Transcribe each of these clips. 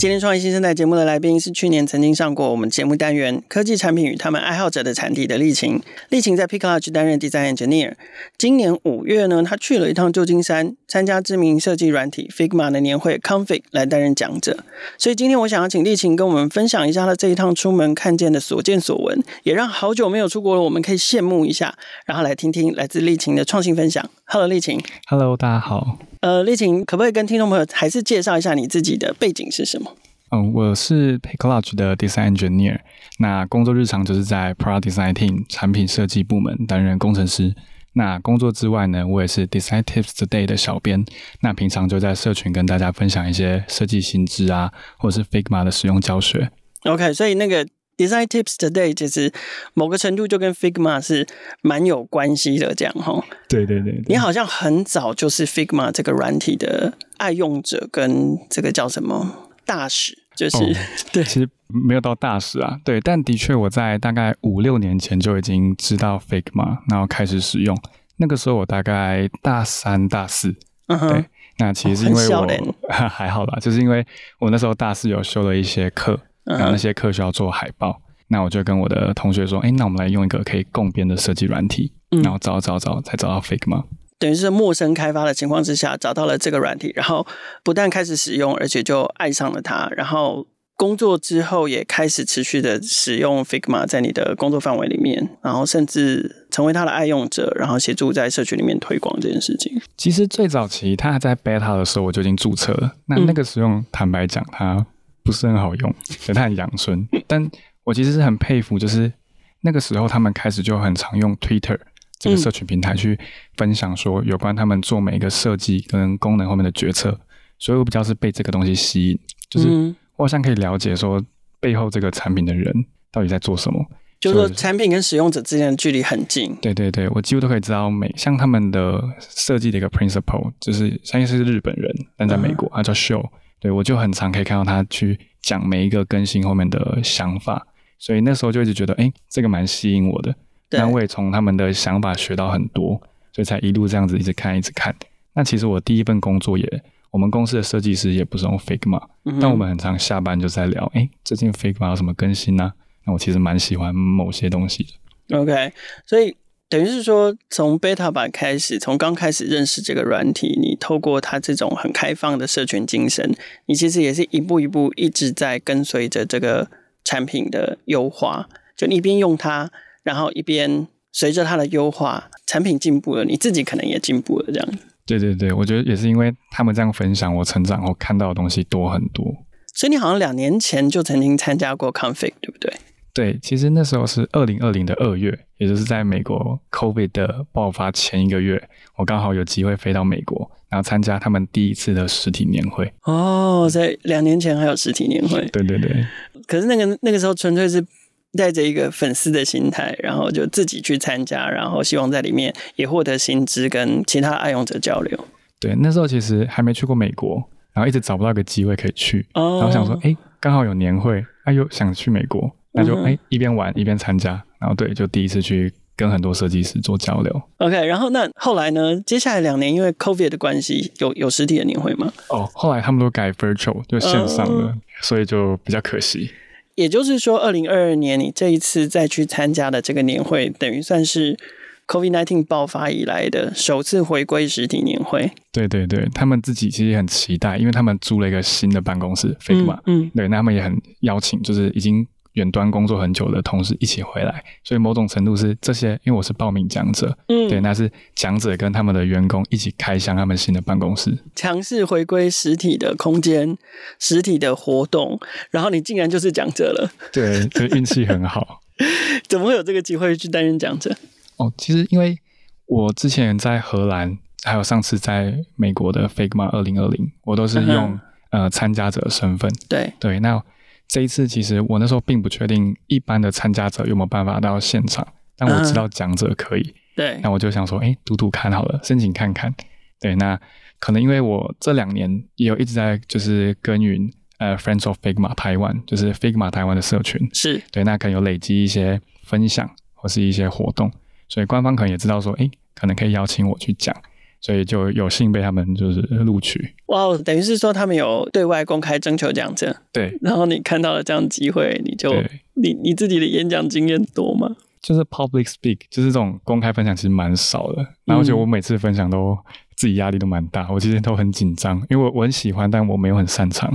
今天创业新生代节目的来宾是去年曾经上过我们节目单元科技产品与他们爱好者的产地的丽晴。丽晴在 PeakLodge 担任 Design Engineer。今年五月呢，他去了一趟旧金山，参加知名设计软体 Figma 的年会 Config 来担任讲者。所以今天我想要请丽晴跟我们分享一下他这一趟出门看见的所见所闻，也让好久没有出国了我们可以羡慕一下，然后来听听来自丽晴的创新分享。Hello，立晴。Hello，大家好。呃，丽琴，可不可以跟听众朋友还是介绍一下你自己的背景是什么？嗯，我是 PeakLodge 的 Design Engineer，那工作日常就是在 Product Design Team 产品设计部门担任工程师。那工作之外呢，我也是 Design Tips Today 的小编。那平常就在社群跟大家分享一些设计新知啊，或者是 Figma 的使用教学。OK，所以那个 Design Tips Today 其实某个程度就跟 Figma 是蛮有关系的，这样哈。对对对，对，你好像很早就是 Figma 这个软体的爱用者，跟这个叫什么？大使就是、哦、对，其实没有到大使啊，对，但的确我在大概五六年前就已经知道 Figma，然后开始使用。那个时候我大概大三、大四，嗯哼，对。那其实是因为我、哦、还好吧，就是因为我那时候大四有修了一些课，然后那些课需要做海报，嗯、那我就跟我的同学说，哎，那我们来用一个可以共编的设计软体，嗯、然后找找找才找到 Figma。等于是陌生开发的情况之下找到了这个软体，然后不但开始使用，而且就爱上了它。然后工作之后也开始持续的使用 Figma 在你的工作范围里面，然后甚至成为它的爱用者，然后协助在社群里面推广这件事情。其实最早期它还在 beta 的时候，我就已经注册了。那那个使用，坦白讲，它不是很好用，所以它很阳春。但我其实是很佩服，就是那个时候他们开始就很常用 Twitter。这个社群平台去分享说有关他们做每一个设计跟功能后面的决策，所以我比较是被这个东西吸引，就是我好像可以了解说背后这个产品的人到底在做什么，就是说产品跟使用者之间的距离很近。对对对，我几乎都可以知道每像他们的设计的一个 principle，就是相信是日本人，但在美国他叫 Show，对，我就很常可以看到他去讲每一个更新后面的想法，所以那时候就一直觉得，哎，这个蛮吸引我的。那我也从他们的想法学到很多，所以才一路这样子一直看一直看。那其实我第一份工作也，我们公司的设计师也不是用 Figma，嗯、但我们很常下班就在聊，哎、欸，最近 Figma 有什么更新呢、啊？那我其实蛮喜欢某些东西的。OK，所以等于是说，从 Beta 版开始，从刚开始认识这个软体，你透过它这种很开放的社群精神，你其实也是一步一步一直在跟随着这个产品的优化，就你一边用它。然后一边随着它的优化，产品进步了，你自己可能也进步了，这样。对对对，我觉得也是因为他们这样分享，我成长后看到的东西多很多。所以你好像两年前就曾经参加过 Config，对不对？对，其实那时候是二零二零的二月，也就是在美国 COVID 的爆发前一个月，我刚好有机会飞到美国，然后参加他们第一次的实体年会。哦，在两年前还有实体年会。对对对。可是那个那个时候纯粹是。带着一个粉丝的心态，然后就自己去参加，然后希望在里面也获得新知，跟其他爱用者交流。对，那时候其实还没去过美国，然后一直找不到一个机会可以去，哦、然后想说，哎，刚好有年会，哎、啊、呦，想去美国，那就哎、嗯、一边玩一边参加，然后对，就第一次去跟很多设计师做交流。OK，然后那后来呢？接下来两年因为 COVID 的关系，有有实体的年会吗？哦，后来他们都改 virtual，就线上了，哦、所以就比较可惜。也就是说，二零二二年你这一次再去参加的这个年会，等于算是 COVID-19 爆发以来的首次回归实体年会。对对对，他们自己其实也很期待，因为他们租了一个新的办公室，Figma，嗯，嗯，对，那他们也很邀请，就是已经。远端工作很久的同事一起回来，所以某种程度是这些，因为我是报名讲者，嗯，对，那是讲者跟他们的员工一起开箱他们新的办公室，强势回归实体的空间、实体的活动，然后你竟然就是讲者了，对，这运气很好，怎么会有这个机会去担任讲者？哦，其实因为我之前在荷兰，还有上次在美国的 Figma 二零二零，我都是用、嗯、呃参加者的身份，对。对，那。这一次其实我那时候并不确定一般的参加者有没有办法到现场，但我知道讲者可以。嗯、对，那我就想说，哎，赌赌看好了，申请看看。对，那可能因为我这两年也有一直在就是耕耘呃 Friends of Figma 台湾，就是 Figma 台湾的社群，是对，那可能有累积一些分享或是一些活动，所以官方可能也知道说，诶，可能可以邀请我去讲。所以就有幸被他们就是录取。哇，wow，等于是说他们有对外公开征求讲者。对。然后你看到了这样的机会，你就你你自己的演讲经验多吗？就是 public speak，就是这种公开分享其实蛮少的。然后就我每次分享都自己压力都蛮大，我其实都很紧张，因为我我很喜欢，但我没有很擅长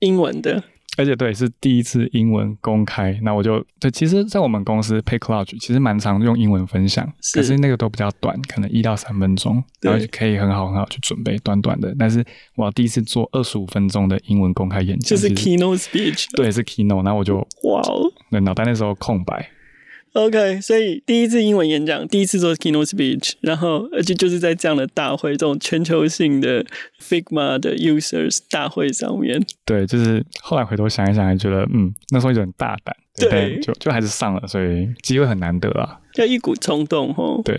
英文的。而且对，是第一次英文公开，那我就对。其实，在我们公司 Pick Lodge 其实蛮常用英文分享，可是那个都比较短，可能一到三分钟，然后就可以很好很好去准备短短的。但是我第一次做二十五分钟的英文公开演讲，就是 Keynote Speech，对，是 Keynote，然后我就哇哦，对，脑袋那时候空白。OK，所以第一次英文演讲，第一次做 keynote speech，然后而且就是在这样的大会，这种全球性的 Figma 的 users 大会上面。对，就是后来回头想一想，还觉得嗯，那时候有点大胆，对，对就就还是上了，所以机会很难得啊，要一股冲动哦。对，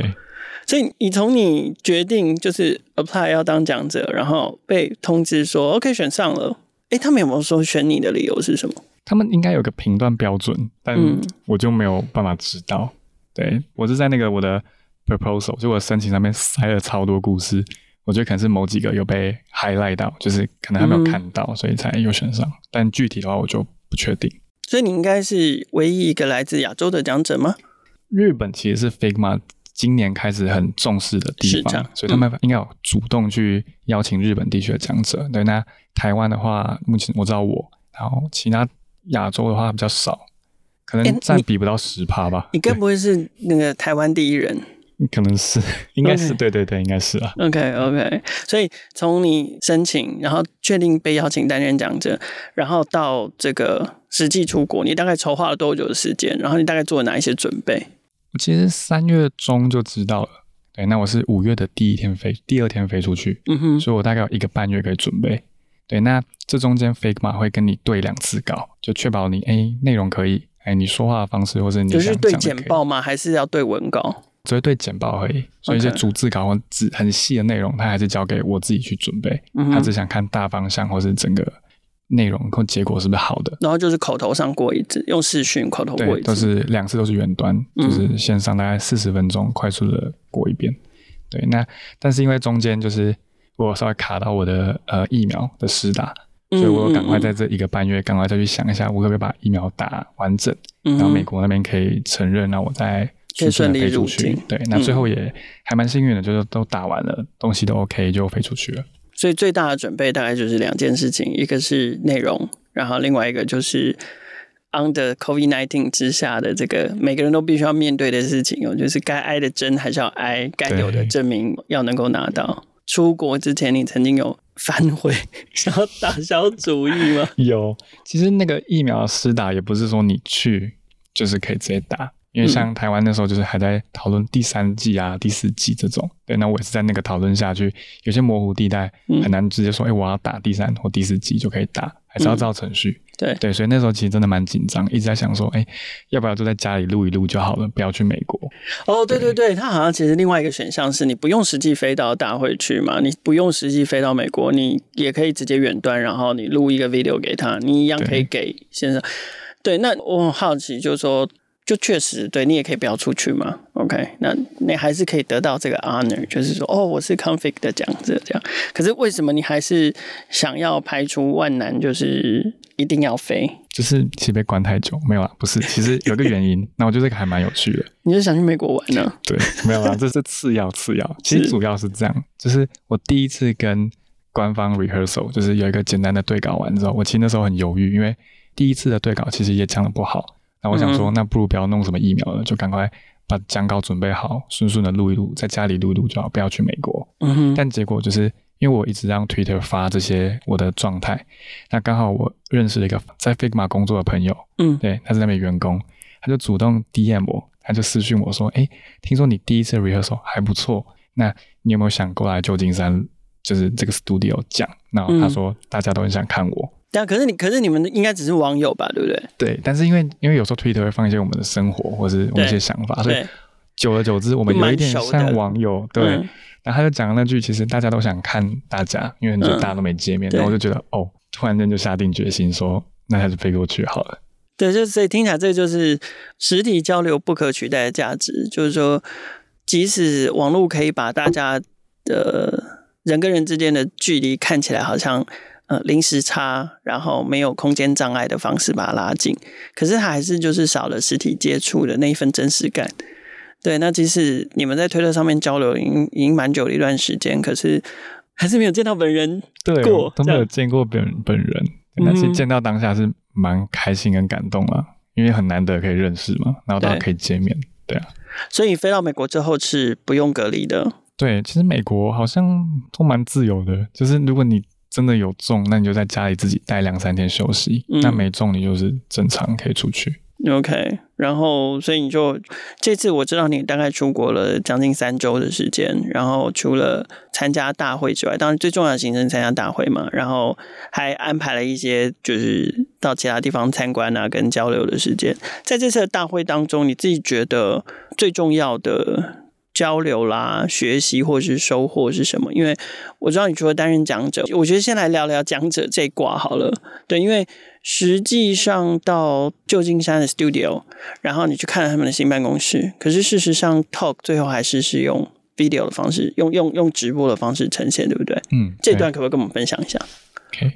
所以你从你决定就是 apply 要当讲者，然后被通知说 OK 选上了，诶，他们有没有说选你的理由是什么？他们应该有个评断标准，但我就没有办法知道。嗯、对，我是在那个我的 proposal，就我的申请上面塞了超多故事，我觉得可能是某几个有被 highlight 到，就是可能还没有看到，嗯、所以才有选上。但具体的话，我就不确定。所以你应该是唯一一个来自亚洲的讲者吗？日本其实是 Figma 今年开始很重视的地方，所以他们应该有主动去邀请日本地区的讲者。对，那台湾的话，目前我知道我，然后其他。亚洲的话比较少，可能占比不到十趴吧。你该不会是那个台湾第一人？可能是，应该是.对对对，应该是啊。OK OK，所以从你申请，然后确定被邀请担任讲者，然后到这个实际出国，你大概筹划了多久的时间？然后你大概做了哪一些准备？我其实三月中就知道了。对，那我是五月的第一天飞，第二天飞出去。嗯哼，所以我大概有一个半月可以准备。对，那这中间 Figma 会跟你对两次稿，就确保你哎内容可以，哎你说话的方式或者你。就是对简报吗？还是要对文稿？只会对简报而已，所以一些逐字稿或字很细的内容，他还是交给我自己去准备。嗯、他只想看大方向或是整个内容或结果是不是好的。然后就是口头上过一次，用视讯口头过一次，都是两次都是远端，就是线上大概四十分钟快速的过一遍。对，那但是因为中间就是。我稍微卡到我的呃疫苗的施打，所以我赶快在这一个半月，赶快再去想一下，我可不可以把疫苗打完整，嗯、然后美国那边可以承认，那我再顺顺利飞出去。对，那最后也还蛮幸运的，就是都打完了，东西都 OK，就飞出去了。所以最大的准备大概就是两件事情，一个是内容，然后另外一个就是 under COVID nineteen 之下的这个每个人都必须要面对的事情哦，就是该挨的针还是要挨，该有的证明要能够拿到。出国之前，你曾经有反悔，想要打消主意吗？有，其实那个疫苗施打也不是说你去就是可以直接打，因为像台湾那时候就是还在讨论第三季啊、第四季这种。对，那我也是在那个讨论下去，有些模糊地带很难直接说，哎、嗯欸，我要打第三或第四季就可以打，还是要照程序。嗯对对，所以那时候其实真的蛮紧张，一直在想说，哎，要不要就在家里录一录就好了，不要去美国。哦，对对对，他好像其实另外一个选项是你不用实际飞到大会去嘛，你不用实际飞到美国，你也可以直接远端，然后你录一个 video 给他，你一样可以给先生。对，对那我很好奇，就是说。就确实，对你也可以不要出去嘛，OK？那你还是可以得到这个 honor，就是说，哦，我是 Config 的讲者这样。可是为什么你还是想要排除万难，就是一定要飞？就是其实被关太久，没有啊？不是，其实有个原因。那我觉得这个还蛮有趣的。你是想去美国玩呢？对，没有啊，这是次要，次要。其实主要是这样，就是我第一次跟官方 rehearsal，就是有一个简单的对稿完之后，我其实那时候很犹豫，因为第一次的对稿其实也讲的不好。那我想说，那不如不要弄什么疫苗了，就赶快把讲稿准备好，顺顺的录一录，在家里录一录就好，不要去美国。嗯哼。但结果就是因为我一直让 Twitter 发这些我的状态，那刚好我认识了一个在 Figma 工作的朋友，嗯，对，他是那边员工，他就主动 DM 我，他就私讯我说，哎，听说你第一次 rehearsal 还不错，那你有没有想过来旧金山，就是这个 studio 讲？那他说大家都很想看我。对啊，可是你，可是你们应该只是网友吧，对不对？对，但是因为因为有时候 Twitter 会放一些我们的生活或是我们一些想法，所以久而久之，我们有一点像网友，对。嗯、然后他就讲了那句，其实大家都想看大家，因为很久大家都没见面，嗯、然后我就觉得哦，突然间就下定决心说，那还是飞过去好了。对，就所以听起来这就是实体交流不可取代的价值，就是说，即使网络可以把大家的人跟人之间的距离看起来好像。呃，临时差，然后没有空间障碍的方式把它拉近，可是它还是就是少了实体接触的那一份真实感。对，那即使你们在推特上面交流已经已经蛮久的一段时间，可是 还是没有见到本人过，对，都没有见过本人本人。但是见到当下是蛮开心跟感动啊，因为很难得可以认识嘛，然后大家可以见面，对，对啊。所以飞到美国之后是不用隔离的。对，其实美国好像都蛮自由的，就是如果你。真的有中，那你就在家里自己待两三天休息。嗯、那没中，你就是正常可以出去。OK，然后所以你就这次我知道你大概出国了将近三周的时间，然后除了参加大会之外，当然最重要的行程参加大会嘛，然后还安排了一些就是到其他地方参观啊跟交流的时间。在这次的大会当中，你自己觉得最重要的？交流啦，学习或是收获是什么？因为我知道你除了担任讲者，我觉得先来聊聊讲者这一卦好了。对，因为实际上到旧金山的 studio，然后你去看了他们的新办公室，可是事实上 talk 最后还是是用 video 的方式，用用用直播的方式呈现，对不对？嗯，这段可不可以跟我们分享一下？OK，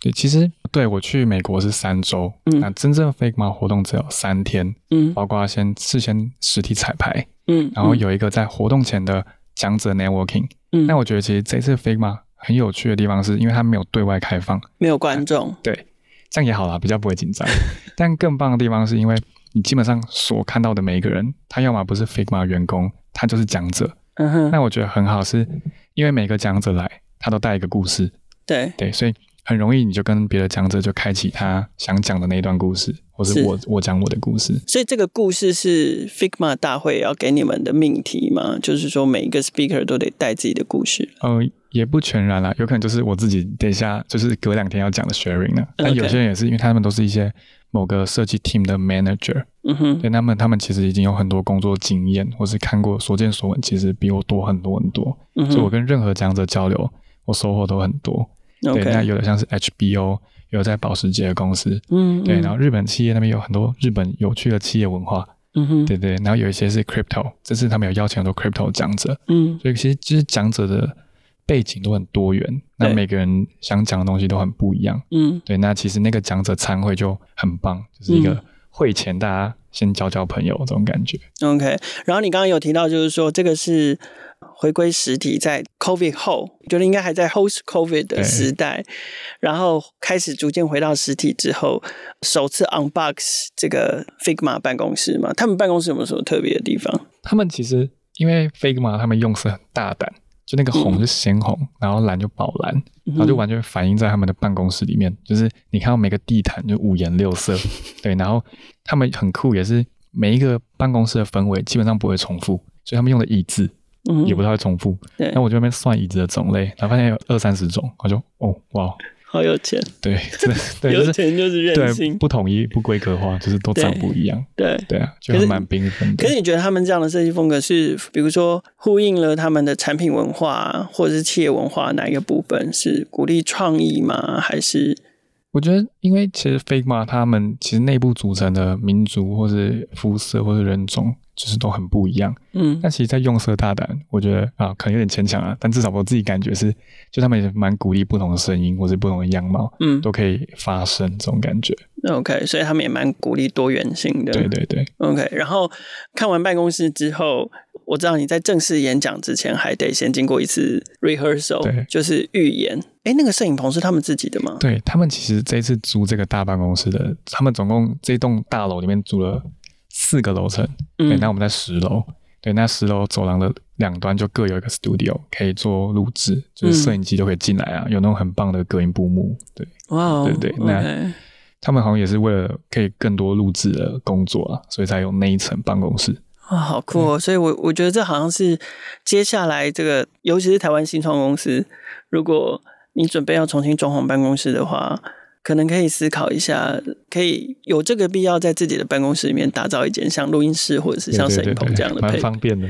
对，其实对我去美国是三周，嗯，那真正 Figma 活动只有三天，嗯，包括先事先实体彩排。嗯，然后有一个在活动前的讲者 networking。嗯，那我觉得其实这次 Figma 很有趣的地方是，因为它没有对外开放，没有观众。对，这样也好啦，比较不会紧张。但更棒的地方是因为你基本上所看到的每一个人，他要么不是 Figma 员工，他就是讲者。嗯哼。那我觉得很好，是因为每个讲者来，他都带一个故事。对对，所以。很容易，你就跟别的讲者就开启他想讲的那一段故事，或是我是我讲我的故事。所以这个故事是 Figma 大会要给你们的命题吗？就是说每一个 speaker 都得带自己的故事？呃，也不全然啦，有可能就是我自己等一下就是隔两天要讲的 sharing 呢。但有些人也是，因为他们都是一些某个设计 team 的 manager，嗯哼，对他们他们其实已经有很多工作经验，或是看过所见所闻，其实比我多很多很多。嗯，所以我跟任何讲者交流，我收获都很多。对，那有的像是 HBO，有在保时捷的公司，嗯，对，然后日本企业那边有很多日本有趣的企业文化，嗯哼，对对，然后有一些是 Crypto，这次他们有邀请很多 Crypto 讲者，嗯，所以其实其实讲者的背景都很多元，那每个人想讲的东西都很不一样，嗯，对，那其实那个讲者参会就很棒，就是一个会前大家先交交朋友这种感觉。OK，然后你刚刚有提到就是说这个是。回归实体，在 COVID 后，觉得应该还在 Host COVID 的时代，然后开始逐渐回到实体之后，首次 Unbox 这个 Figma 办公室嘛，他们办公室有没有什么特别的地方？他们其实因为 Figma 他们用色很大胆，就那个红是鲜红，嗯、然后蓝就宝蓝，然后就完全反映在他们的办公室里面，嗯、就是你看到每个地毯就五颜六色，对，然后他们很酷，也是每一个办公室的氛围基本上不会重复，所以他们用的椅子。也不太会重复，那、嗯、我就那边算椅子的种类，然后发现有二三十种，我就哦哇，好有钱，对，对，有钱就是任性，对，不统一、不规格化，就是都长不一样，对对啊，就蛮缤纷的。可是你觉得他们这样的设计风格是，比如说呼应了他们的产品文化，或者是企业文化哪一个部分？是鼓励创意吗？还是？我觉得，因为其实 Figma 他们其实内部组成的民族，或是肤色，或是人种。就是都很不一样，嗯，但其实，在用色大胆，我觉得啊，可能有点牵强啊，但至少我自己感觉是，就他们也蛮鼓励不同的声音，或是不同的样貌，嗯，都可以发声这种感觉。OK，所以他们也蛮鼓励多元性的。对对对。OK，然后看完办公室之后，我知道你在正式演讲之前，还得先经过一次 rehearsal，对，就是预演。哎，那个摄影棚是他们自己的吗？对，他们其实这一次租这个大办公室的，他们总共这栋大楼里面租了。四个楼层，嗯、对，那我们在十楼，对，那十楼走廊的两端就各有一个 studio，可以做录制，就是摄影机都可以进来啊，嗯、有那种很棒的隔音布幕，对，哇 Wow, 对对，那他们好像也是为了可以更多录制的工作啊，所以才有那一层办公室。哇，好酷哦！嗯、所以我我觉得这好像是接下来这个，尤其是台湾新创公司，如果你准备要重新装潢办公室的话。可能可以思考一下，可以有这个必要在自己的办公室里面打造一间像录音室或者是像摄影棚这样的配，蛮方便的。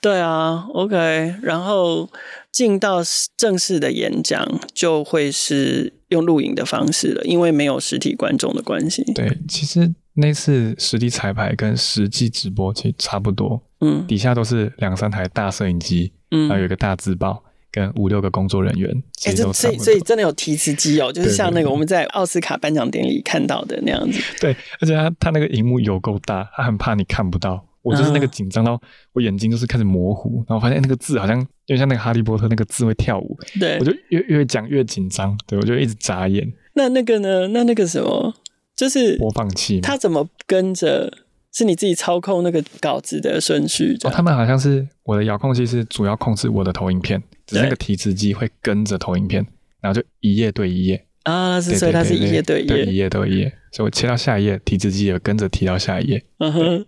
对啊，OK，然后进到正式的演讲就会是用录影的方式了，因为没有实体观众的关系。对，其实那次实体彩排跟实际直播其实差不多，嗯，底下都是两三台大摄影机，嗯，还有一个大字报跟五六个工作人员，其实都差不多。欸、所以所以真的有提词机哦，就是像那个我们在奥斯卡颁奖典礼看到的那样子。对，对，而且他他那个荧幕有够大，他很怕你看不到。我就是那个紧张到我眼睛就是开始模糊，然后发现那个字好像因为像那个哈利波特那个字会跳舞，对，我就越越讲越紧张，对，我就一直眨眼。那那个呢？那那个什么，就是播放器，他怎么跟着？是你自己操控那个稿子的顺序？哦，他们好像是我的遥控器是主要控制我的投影片，只是那个提词机会跟着投影片，然后就一页对一页啊，是所以它是一页对一页，一页对一页，所以我切到下一页，提词机也跟着提到下一页。嗯哼。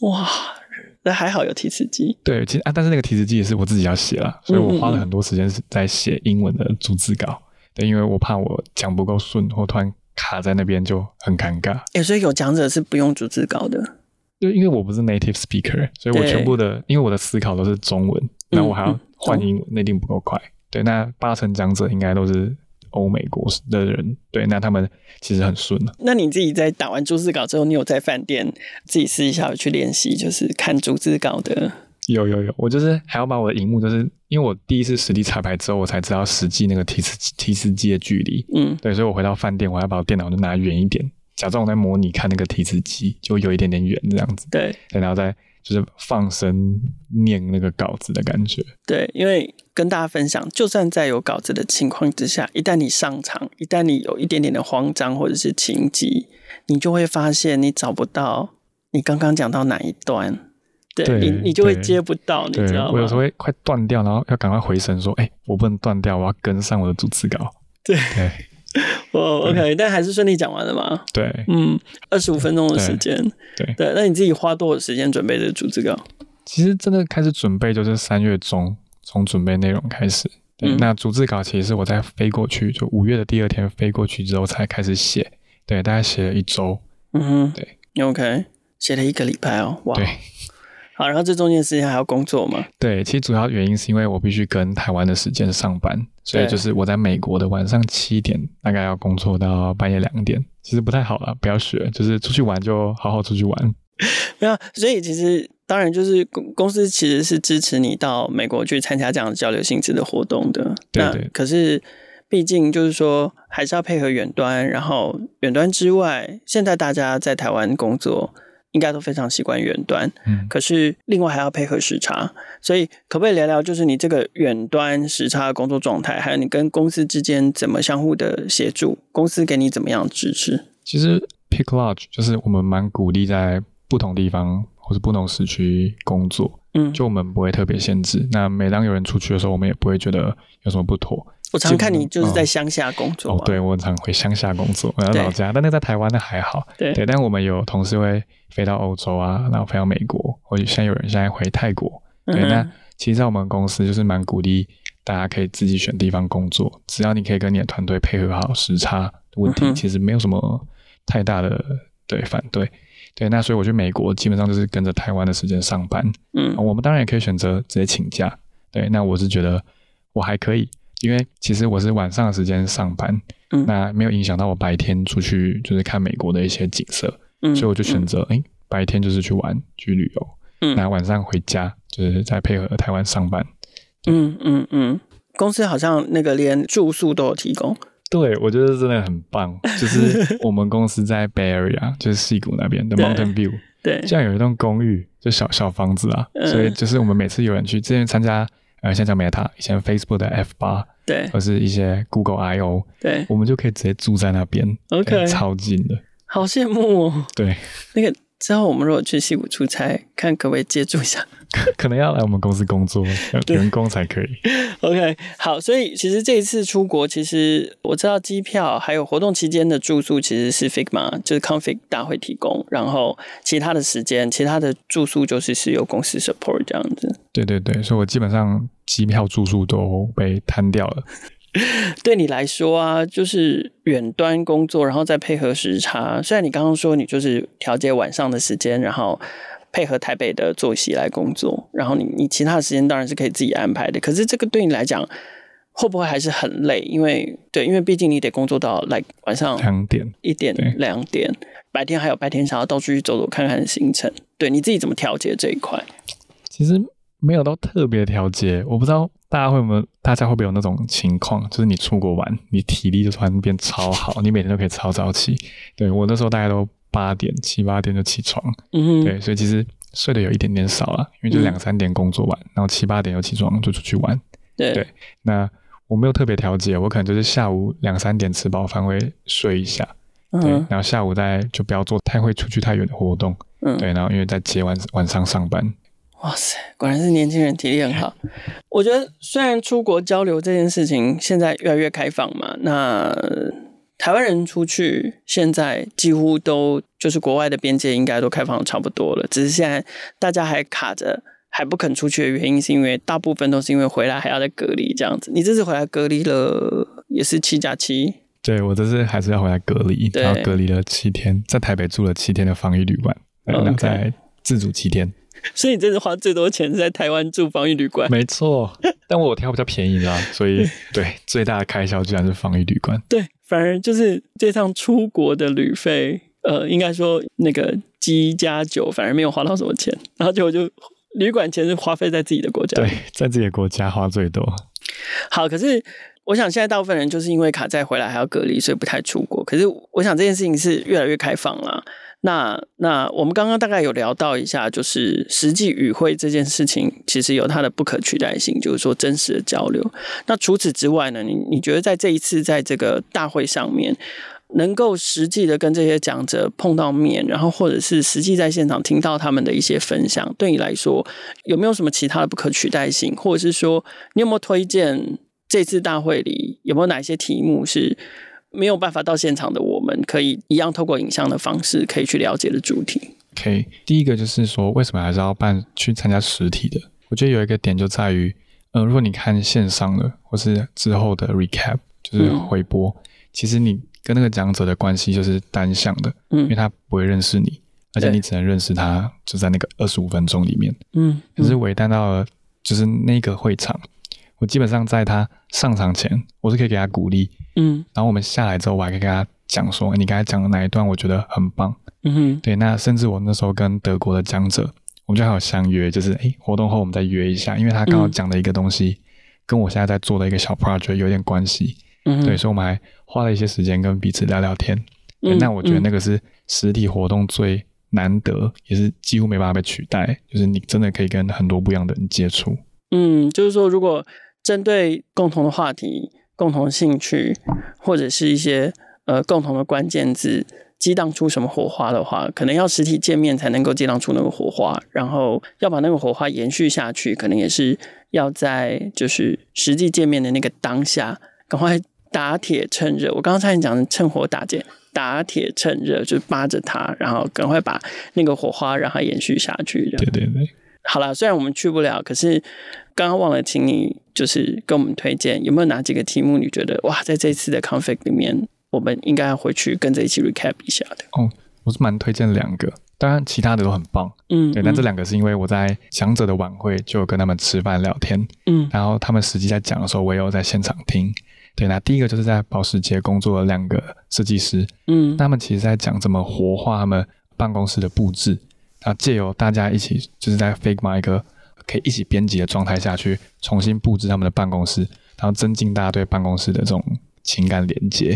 哇，那还好有提词机。对，其实啊，但是那个提词机也是我自己要写了，所以我花了很多时间是在写英文的逐字稿。对，因为我怕我讲不够顺，或突然卡在那边就很尴尬。哎、欸，所以有讲者是不用逐字稿的。就，因为我不是 native speaker，所以我全部的，因为我的思考都是中文，那我还要换英文，那一定不够快。对，那八成讲者应该都是。欧美国的人，对，那他们其实很顺。那你自己在打完逐字稿之后，你有在饭店自己私底下有去练习，就是看逐字稿的？有有有，我就是还要把我的荧幕，就是因为我第一次实地彩排之后，我才知道实际那个提词提词机的距离。嗯，对，所以我回到饭店，我还要把我电脑就拿远一点，假装我在模拟看那个提词机，就有一点点远这样子。对，对，然后再。就是放声念那个稿子的感觉。对，因为跟大家分享，就算在有稿子的情况之下，一旦你上场，一旦你有一点点的慌张或者是情急，你就会发现你找不到你刚刚讲到哪一段，对，对你你就会接不到，你知道吗？我有时候会快断掉，然后要赶快回神说：“哎、欸，我不能断掉，我要跟上我的逐字稿。”对 对。哦、oh，OK，但还是顺利讲完了吗？对，嗯，二十五分钟的时间，对对，那你自己花多少时间准备的逐字稿？其实真的开始准备就是三月中，从准备内容开始。对，嗯、那逐字稿其实是我在飞过去，就五月的第二天飞过去之后才开始写，对，大概写了一周。嗯哼，对，OK，写了一个礼拜哦，哇。对。好，然后这中间时间还要工作吗？对，其实主要原因是因为我必须跟台湾的时间上班，所以就是我在美国的晚上七点大概要工作到半夜两点，其实不太好了，不要学，就是出去玩就好好出去玩。没有，所以其实当然就是公公司其实是支持你到美国去参加这样的交流性质的活动的。对对。可是毕竟就是说还是要配合远端，然后远端之外，现在大家在台湾工作。应该都非常习惯远端，嗯，可是另外还要配合时差，所以可不可以聊聊，就是你这个远端时差的工作状态，还有你跟公司之间怎么相互的协助，公司给你怎么样支持？其实 Pick Lodge 就是我们蛮鼓励在不同地方或者不同时区工作，嗯，就我们不会特别限制。那每当有人出去的时候，我们也不会觉得有什么不妥。我常看你就是在乡下工作。哦，对，我常回乡下工作，我在老家，但那在台湾那还好。对，对，但我们有同事会飞到欧洲啊，然后飞到美国，或者现在有人现在回泰国。对，嗯、那其实在我们公司就是蛮鼓励大家可以自己选地方工作，只要你可以跟你的团队配合好时差的问题，其实没有什么太大的对反对。对，那所以我去美国基本上就是跟着台湾的时间上班。嗯，我们当然也可以选择直接请假。对，那我是觉得我还可以。因为其实我是晚上的时间上班，嗯，那没有影响到我白天出去就是看美国的一些景色，嗯，所以我就选择哎，嗯，白天就是去玩去旅游，嗯，那晚上回家就是再配合台湾上班，嗯嗯嗯，公司好像那个连住宿都有提供，对，我觉得真的很棒，就是我们公司在 Bay Area，就是西谷那边的 Mountain View，对，这样有一栋公寓，就小小房子啊，嗯，所以就是我们每次有人去之前参加。呃，现在叫 Meta，以前 Facebook 的 F 八，对，或是一些 Google I O，对，我们就可以直接住在那边，OK，超近的，好羡慕哦。对，那个之后我们如果去西谷出差，看可不可以借住一下。可能要来我们公司工作，员工才可以。OK，好，所以其实这一次出国，其实我知道机票还有活动期间的住宿其实是 Figma 就是 Config 大会提供，然后其他的时间、其他的住宿就是是由公司 support 这样子。对对对，所以我基本上机票住宿都被摊掉了。对你来说啊，就是远端工作，然后再配合时差。虽然你刚刚说你就是调节晚上的时间，然后配合台北的作息来工作，然后你你其他的时间当然是可以自己安排的。可是这个对你来讲，会不会还是很累？因为对，因为毕竟你得工作到来晚上两点、一点、两点，白天还有白天想要到处去走走看看的行程。对，你自己怎么调节这一块？其实没有到特别调节，我不知道。大家会不会？大家会不会有那种情况？就是你出国玩，你体力就突然变超好，你每天都可以超早起。对，我那时候大概都八点、七八点就起床。嗯。对，所以其实睡得有一点点少了，因为就两三点工作完，嗯、然后七八点又起床就出去玩。对。对。那我没有特别调节，我可能就是下午两三点吃饱饭会睡一下。嗯。对。然后下午再就不要做太会出去太远的活动。嗯。对，然后因为在接晚晚上上班。哇塞，果然是年轻人，体力很好。我觉得虽然出国交流这件事情现在越来越开放嘛，那台湾人出去现在几乎都就是国外的边界应该都开放的差不多了，只是现在大家还卡着还不肯出去的原因，是因为大部分都是因为回来还要再隔离这样子。你这次回来隔离了也是七加七？对，我这次还是要回来隔离，然后隔离了七天，在台北住了七天的防疫旅馆，然后再自主七天。所以你这次花最多钱是在台湾住防疫旅馆？没错，但我挑比较便宜的，所以对最大的开销居然是防疫旅馆。对，反而就是这趟出国的旅费，呃，应该说那个机加酒反而没有花到什么钱，然后结果就旅馆钱是花费在自己的国家。对，在自己的国家花最多。好，可是我想现在大部分人就是因为卡债回来还要隔离，所以不太出国。可是我想这件事情是越来越开放了。那那我们刚刚大概有聊到一下，就是实际与会这件事情，其实有它的不可取代性，就是说真实的交流。那除此之外呢，你你觉得在这一次在这个大会上面，能够实际的跟这些讲者碰到面，然后或者是实际在现场听到他们的一些分享，对你来说有没有什么其他的不可取代性，或者是说你有没有推荐这次大会里有没有哪些题目是？没有办法到现场的，我们可以一样透过影像的方式，可以去了解的主题。OK，第一个就是说，为什么还是要办去参加实体的？我觉得有一个点就在于，呃，如果你看线上的或是之后的 recap，就是回播，嗯、其实你跟那个讲者的关系就是单向的，嗯，因为他不会认识你，而且你只能认识他就在那个二十五分钟里面，嗯。可是唯单到了就是那个会场，我基本上在他上场前，我是可以给他鼓励。嗯，然后我们下来之后，我还可以跟他讲说，你刚才讲的哪一段，我觉得很棒。嗯哼，对，那甚至我那时候跟德国的讲者，我们就还有相约，就是诶，活动后我们再约一下，因为他刚好讲的一个东西，跟我现在在做的一个小 project 有点关系。嗯，对，所以我们还花了一些时间跟彼此聊聊天。嗯，那我觉得那个是实体活动最难得，也是几乎没办法被取代，就是你真的可以跟很多不一样的人接触。嗯，就是说，如果针对共同的话题。共同兴趣，或者是一些呃共同的关键字，激荡出什么火花的话，可能要实体见面才能够激荡出那个火花。然后要把那个火花延续下去，可能也是要在就是实际见面的那个当下，赶快打铁趁热。我刚刚差点讲的趁火打劫，打铁趁热就是扒着它，然后赶快把那个火花让它延续下去。对对对。好了，虽然我们去不了，可是刚刚忘了请你就是跟我们推荐，有没有哪几个题目你觉得哇，在这次的 Config 里面，我们应该要回去跟着一起 recap 一下的？哦，我是蛮推荐两个，当然其他的都很棒，嗯，对，但这两个是因为我在强者的晚会就有跟他们吃饭聊天，嗯，然后他们实际在讲的时候，我也有在现场听，对，那第一个就是在保时捷工作的两个设计师，嗯，他们其实在讲怎么活化他们办公室的布置。啊，借由大家一起，就是在 Figma 一个可以一起编辑的状态下去重新布置他们的办公室，然后增进大家对办公室的这种情感连接，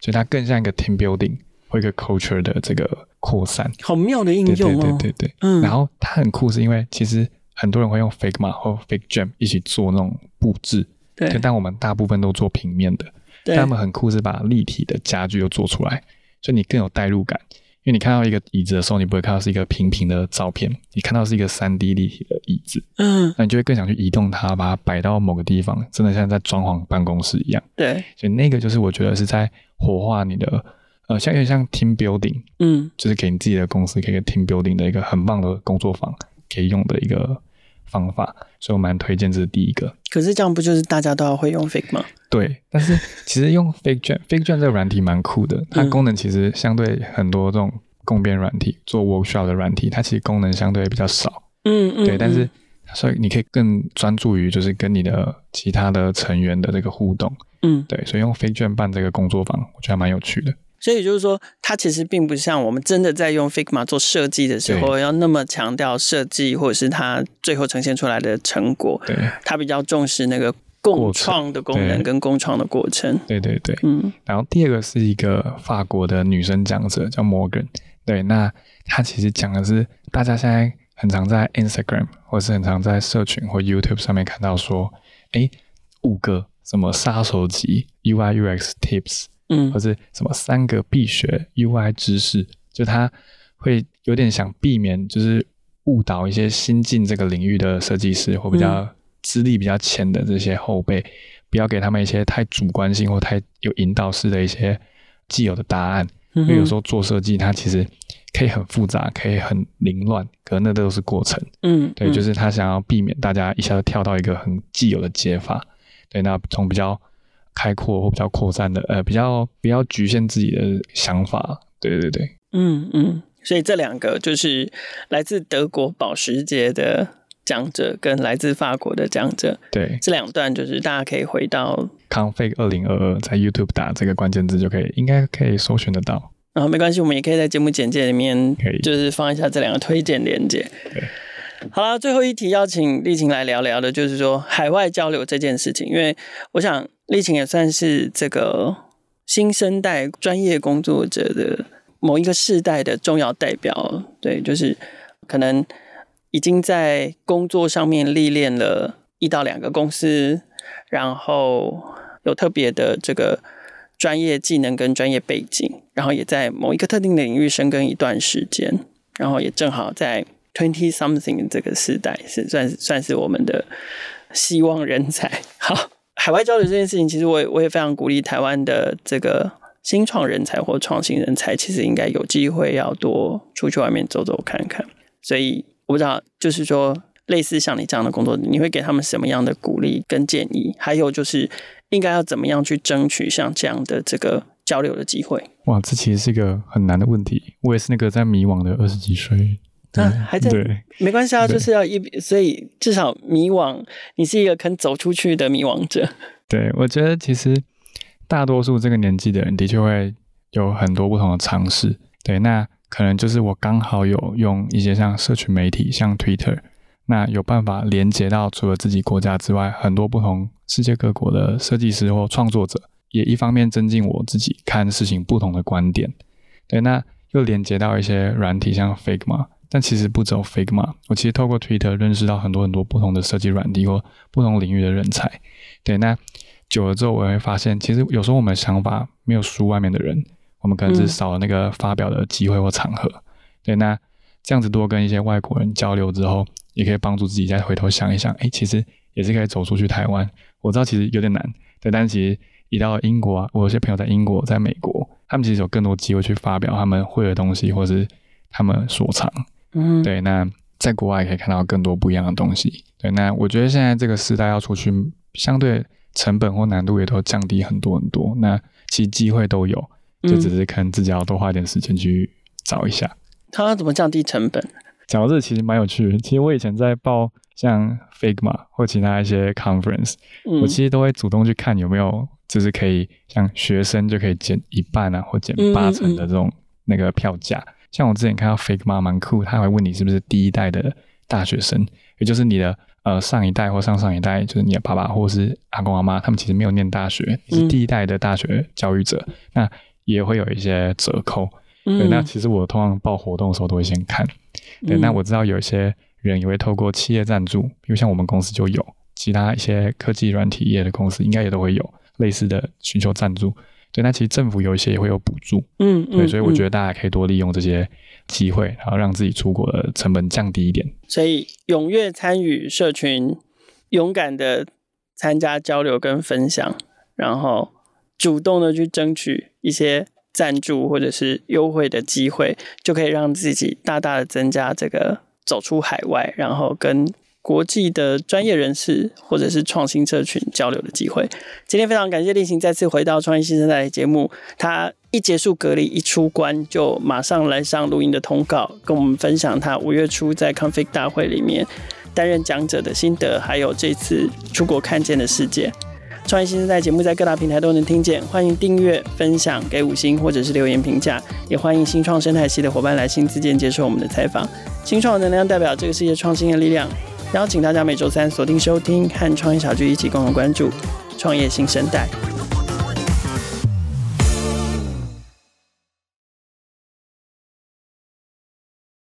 所以它更像一个 team building 或一个 culture 的这个扩散。好妙的应用哦！对对对对，嗯。然后它很酷，是因为其实很多人会用 Figma 或 FigJam 一起做那种布置，对。但我们大部分都做平面的，对。但他们很酷，是把立体的家具又做出来，所以你更有代入感。因为你看到一个椅子的时候，你不会看到是一个平平的照片，你看到是一个三 D 立体的椅子，嗯，那你就会更想去移动它，把它摆到某个地方，真的像在装潢办公室一样。对，所以那个就是我觉得是在活化你的，呃，像有点像 team building，嗯，就是给你自己的公司，给个 team building 的一个很棒的工作坊，可以用的一个方法，所以我蛮推荐这是第一个。可是这样不就是大家都要会用 Figma？对，但是其实用 FigJam，FigJam 这个软体蛮酷的，它功能其实相对很多这种共编软体做 workshop 的软体，它其实功能相对比较少。嗯嗯，对，但是所以你可以更专注于就是跟你的其他的成员的这个互动。嗯，对，所以用 FigJam 办这个工作坊，我觉得还蛮有趣的。所以就是说，它其实并不像我们真的在用 Figma 做设计的时候，要那么强调设计或者是它最后呈现出来的成果。对，它比较重视那个共创的功能跟共创的过程。对对对，嗯。然后第二个是一个法国的女生讲者叫 Morgan。对，那她其实讲的是大家现在很常在 Instagram 或是很常在社群或 YouTube 上面看到说，哎，五个什么杀手级 UI UX Tips。嗯，或是什么三个必学 UI 知识，就他会有点想避免，就是误导一些新进这个领域的设计师或比较资历比较浅的这些后辈，不要给他们一些太主观性或太有引导式的一些既有的答案。因为有时候做设计，它其实可以很复杂，可以很凌乱，可能那都是过程。嗯，对，就是他想要避免大家一下子跳到一个很既有的解法。对，那从比较。开阔或比较扩散的，呃，比较比较局限自己的想法，对对对，嗯嗯，所以这两个就是来自德国保时捷的讲者跟来自法国的讲者，对，这两段就是大家可以回到 Config 二零二二，在 YouTube 打这个关键字就可以，应该可以搜寻得到。然后没关系，我们也可以在节目简介里面，可以就是放一下这两个推荐链接。对，好了，最后一题邀请丽琴来聊聊的，就是说海外交流这件事情，因为我想。丽晴也算是这个新生代专业工作者的某一个世代的重要代表，对，就是可能已经在工作上面历练了一到两个公司，然后有特别的这个专业技能跟专业背景，然后也在某一个特定的领域深耕一段时间，然后也正好在 twenty something 这个时代是算算是我们的希望人才，好。海外交流这件事情，其实我也我也非常鼓励台湾的这个新创人才或创新人才，其实应该有机会要多出去外面走走看看。所以我不知道，就是说类似像你这样的工作，你会给他们什么样的鼓励跟建议？还有就是应该要怎么样去争取像这样的这个交流的机会？哇，这其实是一个很难的问题。我也是那个在迷惘的二十几岁。啊，还在对，没关系啊，就是要一，所以至少迷惘，你是一个肯走出去的迷惘者。对，我觉得其实大多数这个年纪的人的确会有很多不同的尝试。对，那可能就是我刚好有用一些像社群媒体，像 Twitter，那有办法连接到除了自己国家之外很多不同世界各国的设计师或创作者，也一方面增进我自己看事情不同的观点。对，那又连接到一些软体，像 Figma。但其实不只有 Figma，我其实透过 Twitter 认识到很多很多不同的设计软体或不同领域的人才。对，那久了之后，我会发现，其实有时候我们的想法没有输外面的人，我们可能只是少了那个发表的机会或场合。嗯、对，那这样子多跟一些外国人交流之后，也可以帮助自己再回头想一想，哎，其实也是可以走出去台湾。我知道其实有点难，对，但其实一到英国啊，我有些朋友在英国、在美国，他们其实有更多机会去发表他们会的东西，或是他们所长。嗯，对，那在国外可以看到更多不一样的东西。对，那我觉得现在这个时代要出去，相对成本或难度也都降低很多很多。那其实机会都有，就只是可能自己要多花一点时间去找一下。他要怎么降低成本？讲到这其实蛮有趣的。其实我以前在报像 Figma 或其他一些 conference，嗯，我其实都会主动去看有没有，就是可以像学生就可以减一半啊，或减八成的这种那个票价。像我之前看到 Figma 蛮酷，他会问你是不是第一代的大学生，也就是你的呃上一代或上上一代，就是你的爸爸或是阿公阿妈，他们其实没有念大学，你是第一代的大学教育者，嗯、那也会有一些折扣。对，嗯、那其实我通常报活动的时候都会先看。对，那我知道有一些人也会透过企业赞助，比如像我们公司就有，其他一些科技软体业的公司应该也都会有类似的寻求赞助。对，那其实政府有一些也会有补助，嗯，对，所以我觉得大家可以多利用这些机会，然后让自己出国的成本降低一点。所以踊跃参与社群，勇敢的参加交流跟分享，然后主动的去争取一些赞助或者是优惠的机会，就可以让自己大大的增加这个走出海外，然后跟国际的专业人士或者是创新社群交流的机会。今天非常感谢立行再次回到创业新生代的节目，他一结束隔离一出关就马上来上录音的通告，跟我们分享他五月初在 Config 大会里面担任讲者的心得，还有这次出国看见的世界。创业新生代节目在各大平台都能听见，欢迎订阅、分享、给五星或者是留言评价，也欢迎新创生态系的伙伴来信自荐接受我们的采访。新创能量代表这个世界创新的力量，邀请大家每周三锁定收听，和创业小聚一起共同关注创业新生代。